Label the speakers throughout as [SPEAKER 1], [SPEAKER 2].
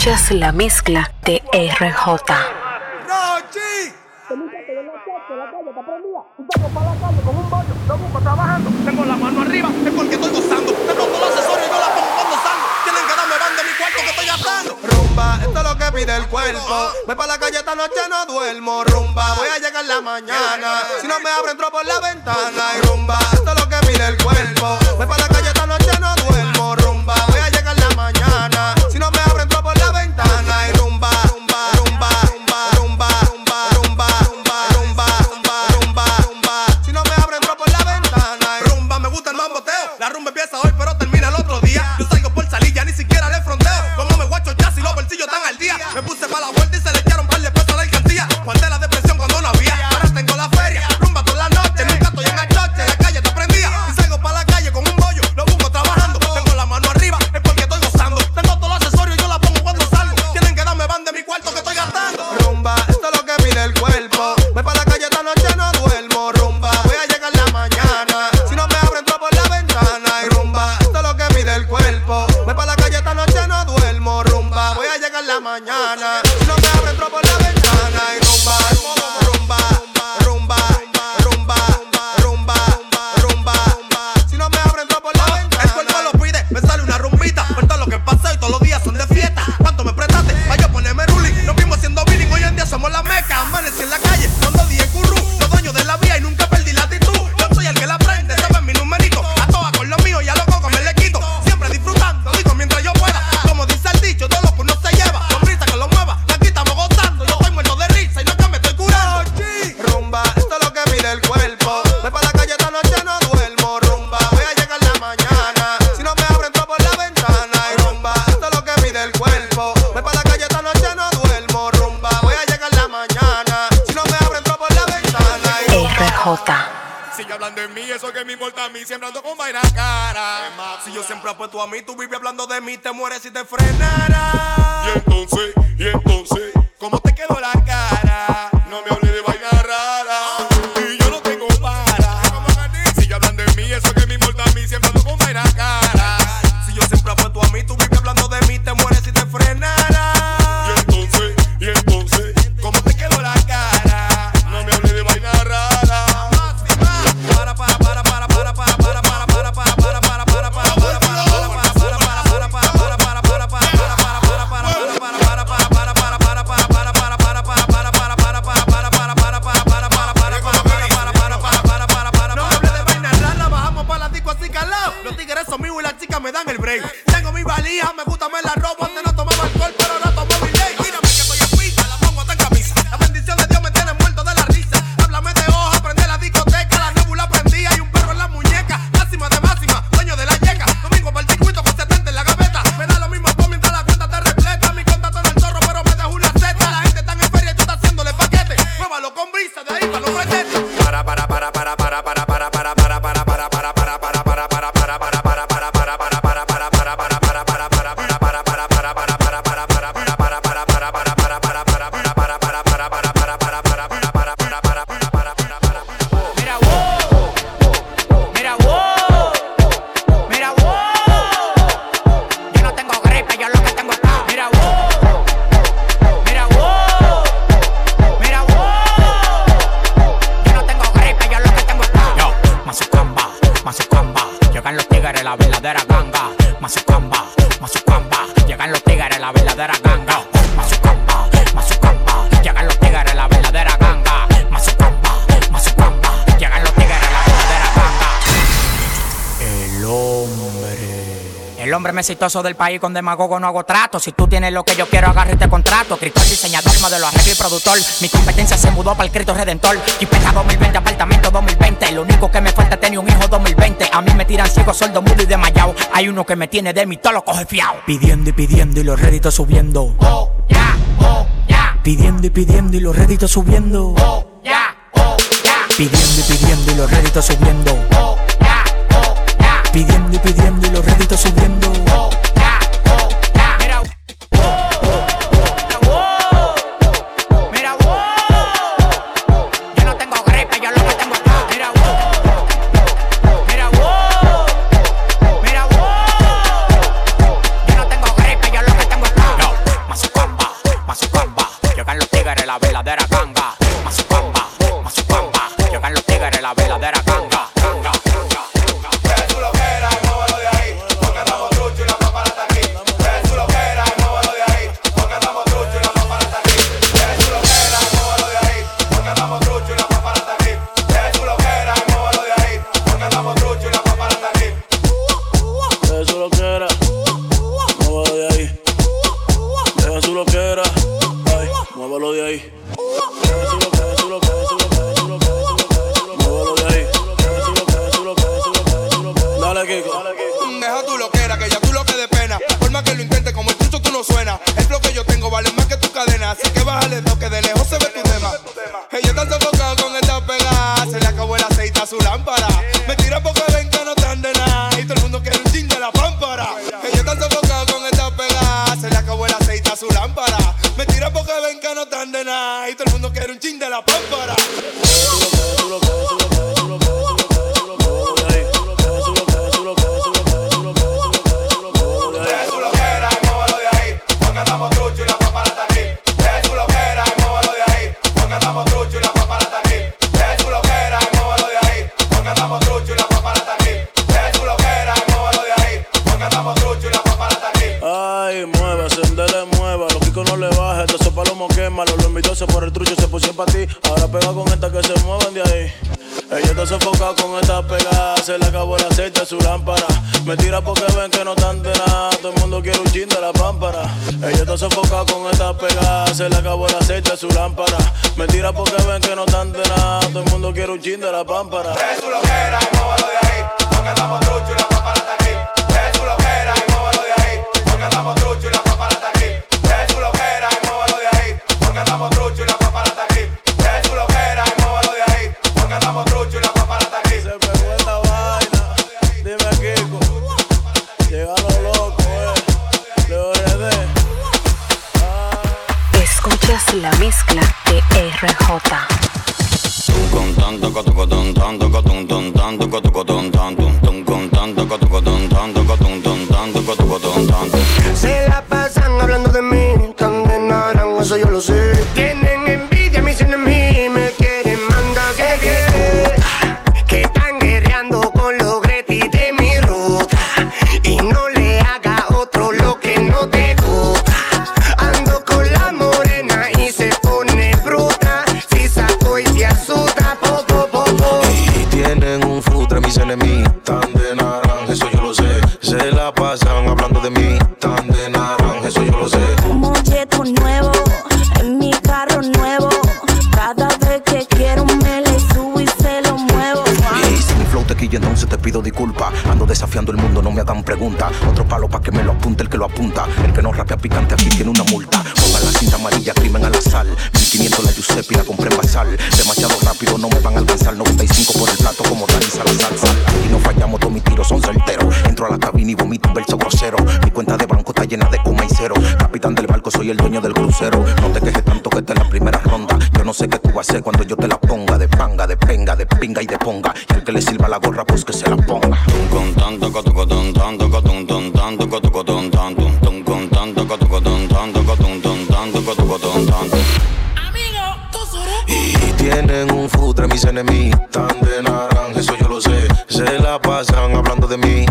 [SPEAKER 1] Escuchas la mezcla de RJ.
[SPEAKER 2] ¡Rochi! Un poco para la calle con un baño, lo busco trabajando. Tengo la mano arriba, es porque estoy gozando. De pronto los asesores yo la pongo cuando salgo. Tienen que darme van de mi cuarto que estoy hablando. Rumba, esto es lo que pide el cuerpo. Voy para la calle esta noche, no duermo. Rumba, voy a llegar la mañana. Si no me abren, entro por la ventana. Y rumba, esto es lo que pide el cuerpo. Voy para la calle esta noche, no duermo. mí te mueres si te frenara.
[SPEAKER 3] Y entonces, y entonces, ¿cómo te quedó la vista de
[SPEAKER 2] ahí para
[SPEAKER 4] los Mazucamba. Llegan los tigres, la verdadera ganga. más Mazucamba. hombre más exitoso del país con demagogo no hago trato. Si tú tienes lo que yo quiero, agarre este contrato. Escritor, diseñador, modelo, arreglo y productor. Mi competencia se mudó para el Cristo Redentor. Quipeta 2020, apartamento 2020. Lo único que me falta es un hijo 2020. A mí me tiran ciego, soldo, mudo y desmayado. Hay uno que me tiene de mí, todo lo coge fiao. Pidiendo y pidiendo y los réditos subiendo. Oh, ya, yeah, oh, ya. Yeah. Pidiendo y pidiendo y los réditos subiendo. Oh, ya, yeah, oh, ya. Pidiendo y pidiendo y los réditos subiendo. Oh, Pidiendo y pidiendo y los réditos subiendo. Oh.
[SPEAKER 5] de
[SPEAKER 2] su lámpara. Me tira porque ven que no tan de nada. Todo el mundo quiere un chin de la pámpara. Ella está sofocada con esta pegada. Se le acabó el aceite de
[SPEAKER 5] su lámpara. Me tira porque ven que no tan de nada. Todo el mundo quiere un chin de la pámpara.
[SPEAKER 2] Es su loquera, de ahí. Porque estamos truchos La
[SPEAKER 1] mezcla de RJ.
[SPEAKER 6] Con tanto,
[SPEAKER 7] rápido no me van a alcanzar 95 por el plato como organiza la salsa Aquí no fallamos, todos mis tiros son certeros Entro a la cabina y vomito un verso grosero Mi cuenta de banco está llena de coma y cero Capitán del barco, soy el dueño del crucero No te quejes tanto que esta es la primera ronda Yo no sé qué tú vas a hacer cuando yo te la ponga De panga, de penga, de pinga y de ponga Y al que le sirva la gorra pues que se la ponga
[SPEAKER 6] Amigo,
[SPEAKER 7] y tienen un mis enemigos están de naranja, eso yo lo sé. Se la pasan hablando de mí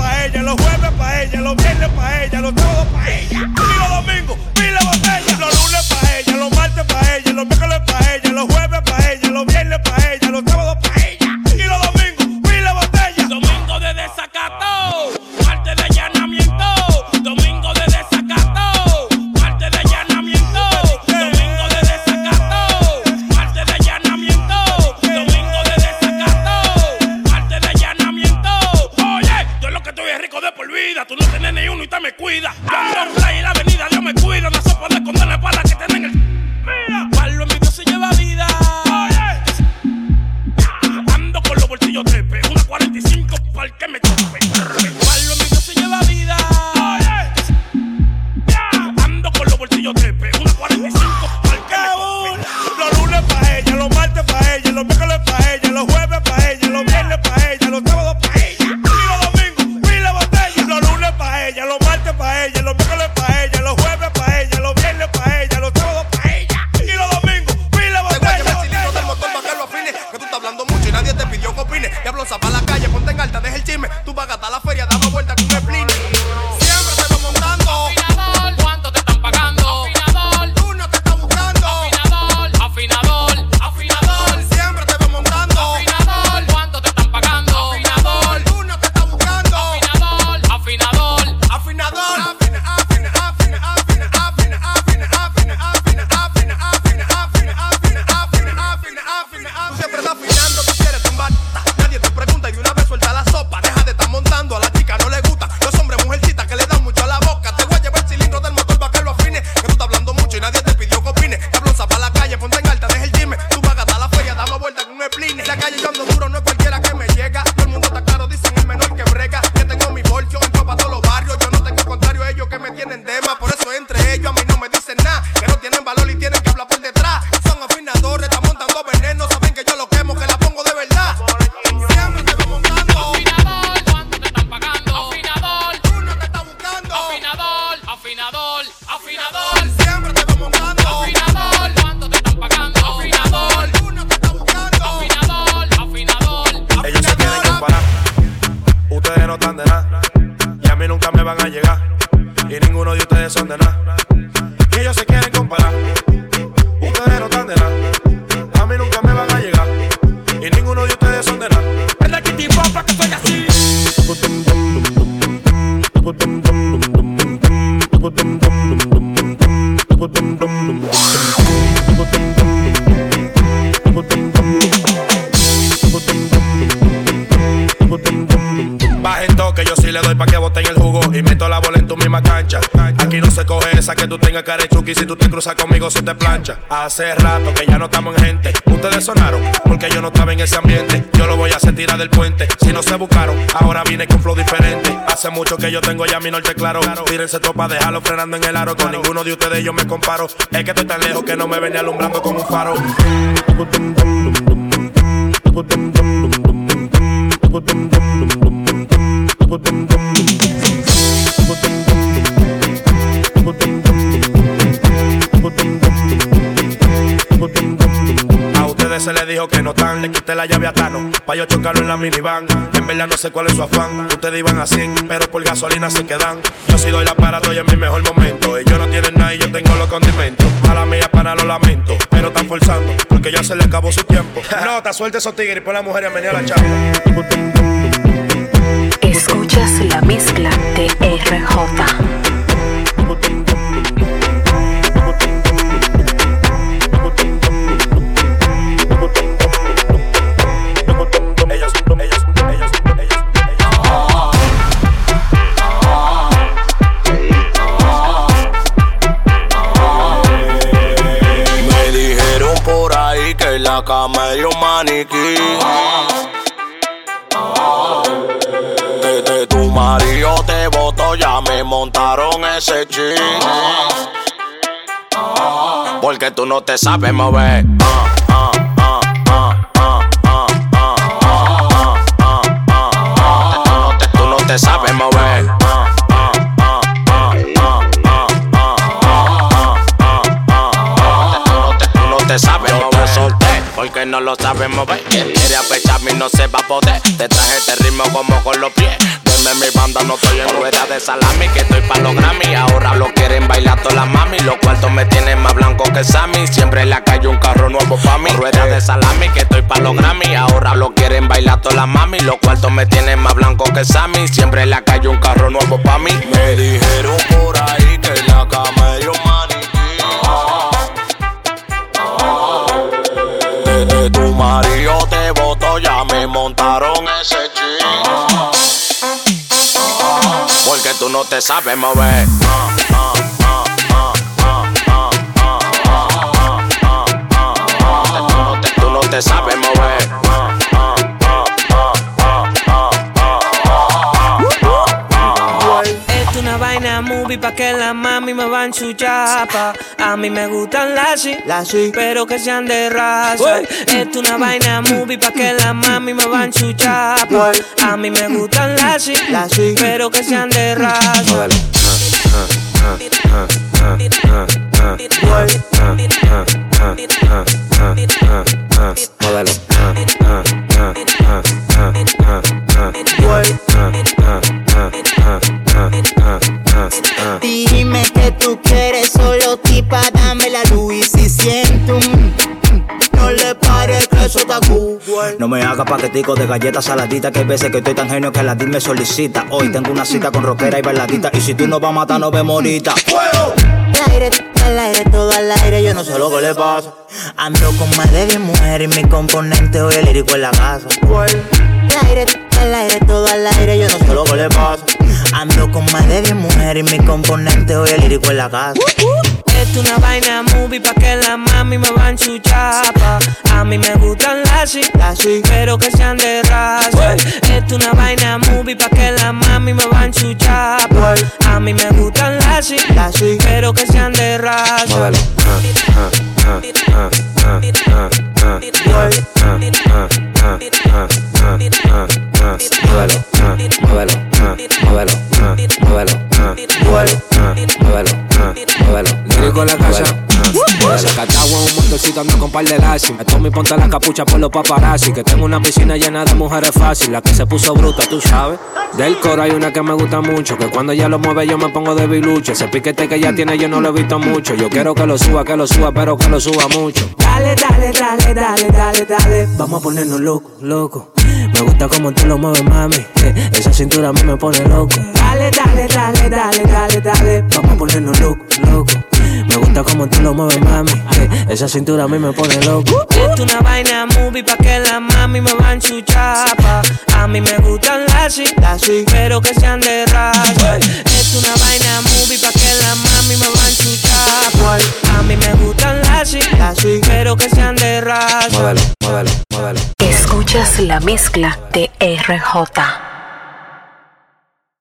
[SPEAKER 8] para ella, los jueves para ella, los viernes para ella, los sábados para ella, y los domingos
[SPEAKER 9] Tú no tienes ni uno y te me cuida. parte para
[SPEAKER 8] ella,
[SPEAKER 10] lo tú tengas carechuki si tú te cruzas conmigo se te plancha. Hace rato que ya no estamos en gente. Ustedes sonaron porque yo no estaba en ese ambiente. Yo lo voy a hacer tirar del puente. Si no se buscaron, ahora vine con flow diferente. Hace mucho que yo tengo ya mi norte claro. Tírense topa, déjalo frenando en el aro. Con ninguno de ustedes yo me comparo. Es que estoy tan lejos que no me venía alumbrando como un faro. A se les dijo que no están, le quité la llave a Tano, pa' yo chocarlo en la minivan. En verdad no sé cuál es su afán, ustedes iban a 100, pero por gasolina se quedan. Yo sí doy la para, estoy en mi mejor momento. Ellos no tienen nada y yo tengo los condimentos. A la mía para lo lamento, pero están forzando, porque ya se le acabó su tiempo. Nota, suelta esos tigres y pon la mujer y venir a la chava.
[SPEAKER 1] Escuchas la mezcla de RJ.
[SPEAKER 11] La un maniquí. Desde tu marido te votó, ya me montaron ese ching. Porque tú no te sabes mover. No lo sabes mover. Quien quiere apecharme no se va a poder. Te traje este ritmo como con los pies. Deme mi banda, no estoy en rueda de salami. Que estoy pa' los Grammy. Ahora lo quieren bailar todas las mami. Los cuartos me tienen más blanco que Sammy. Siempre en la calle un carro nuevo pa' mí. Rueda de salami, que estoy pa' los Grammy. Ahora lo quieren bailar todas las mami. Los cuartos me tienen más blanco que Sammy. Siempre en la calle un carro nuevo pa' mí. Me dijeron por ahí que la cama marido te voto, ya me montaron ese chico. Porque tú no te sabes mover. Tú no te sabes mover.
[SPEAKER 12] Que la mami me van su chapa. A mí me gustan las sí, pero que sean de raza. Es una vaina movie pa' que la mami me van su chapa. A mí me gustan las sí, pero que sean de raza.
[SPEAKER 13] Modelo.
[SPEAKER 14] Dime
[SPEAKER 13] haga paquetico de galletas saladitas Que hay veces que estoy tan genio que la DIL me solicita Hoy tengo una cita con rockera y bailadita Y si tú no vas a matar, nos vemos ahorita
[SPEAKER 14] Al aire, al aire, todo al aire, yo no sé lo que le pasa. Ando con más de 10 mujeres y mi componente hoy el lírico en la casa. Al aire, al aire, todo al aire, yo no sé lo que le pasa. Ando con más de 10 mujeres y mi componente hoy el lírico en la casa.
[SPEAKER 12] Es una vaina movie pa' que la mami me van su chapa. A mí me gustan las sí, pero que sean de raza. Es una vaina movie pa' que la mami me van su chapa. A mí me gustan las sí, pero que sean de raza.
[SPEAKER 8] Ando con par de lazi. Me tomo y ponte la capucha por los paparazzi. Que tengo una piscina llena de mujeres fácil. La que se puso bruta, tú sabes. Del coro hay una que me gusta mucho. Que cuando ella lo mueve yo me pongo de bilucho. Ese piquete que ella tiene yo no lo he visto mucho. Yo quiero que lo suba, que lo suba, pero que lo suba mucho.
[SPEAKER 12] Dale, dale, dale, dale, dale, dale. Vamos a ponernos loco, loco. Me gusta como tú lo mueves, mami. Eh, Esa cintura a mí me pone loco. Dale, dale, dale, dale, dale, dale. Vamos a ponernos loco, loco. Me gusta como tú lo mueves, mami. Eh, Esa cintura a mí me pone loco. Esto una vaina movie pa' que la mami me van su chapa. A mí me gustan las sí, pero que sean de raza. Es una vaina movie pa' que la mami me van su chapa. A mí me gustan las sí, pero que sean de raza.
[SPEAKER 1] Escuchas la mezcla de RJ.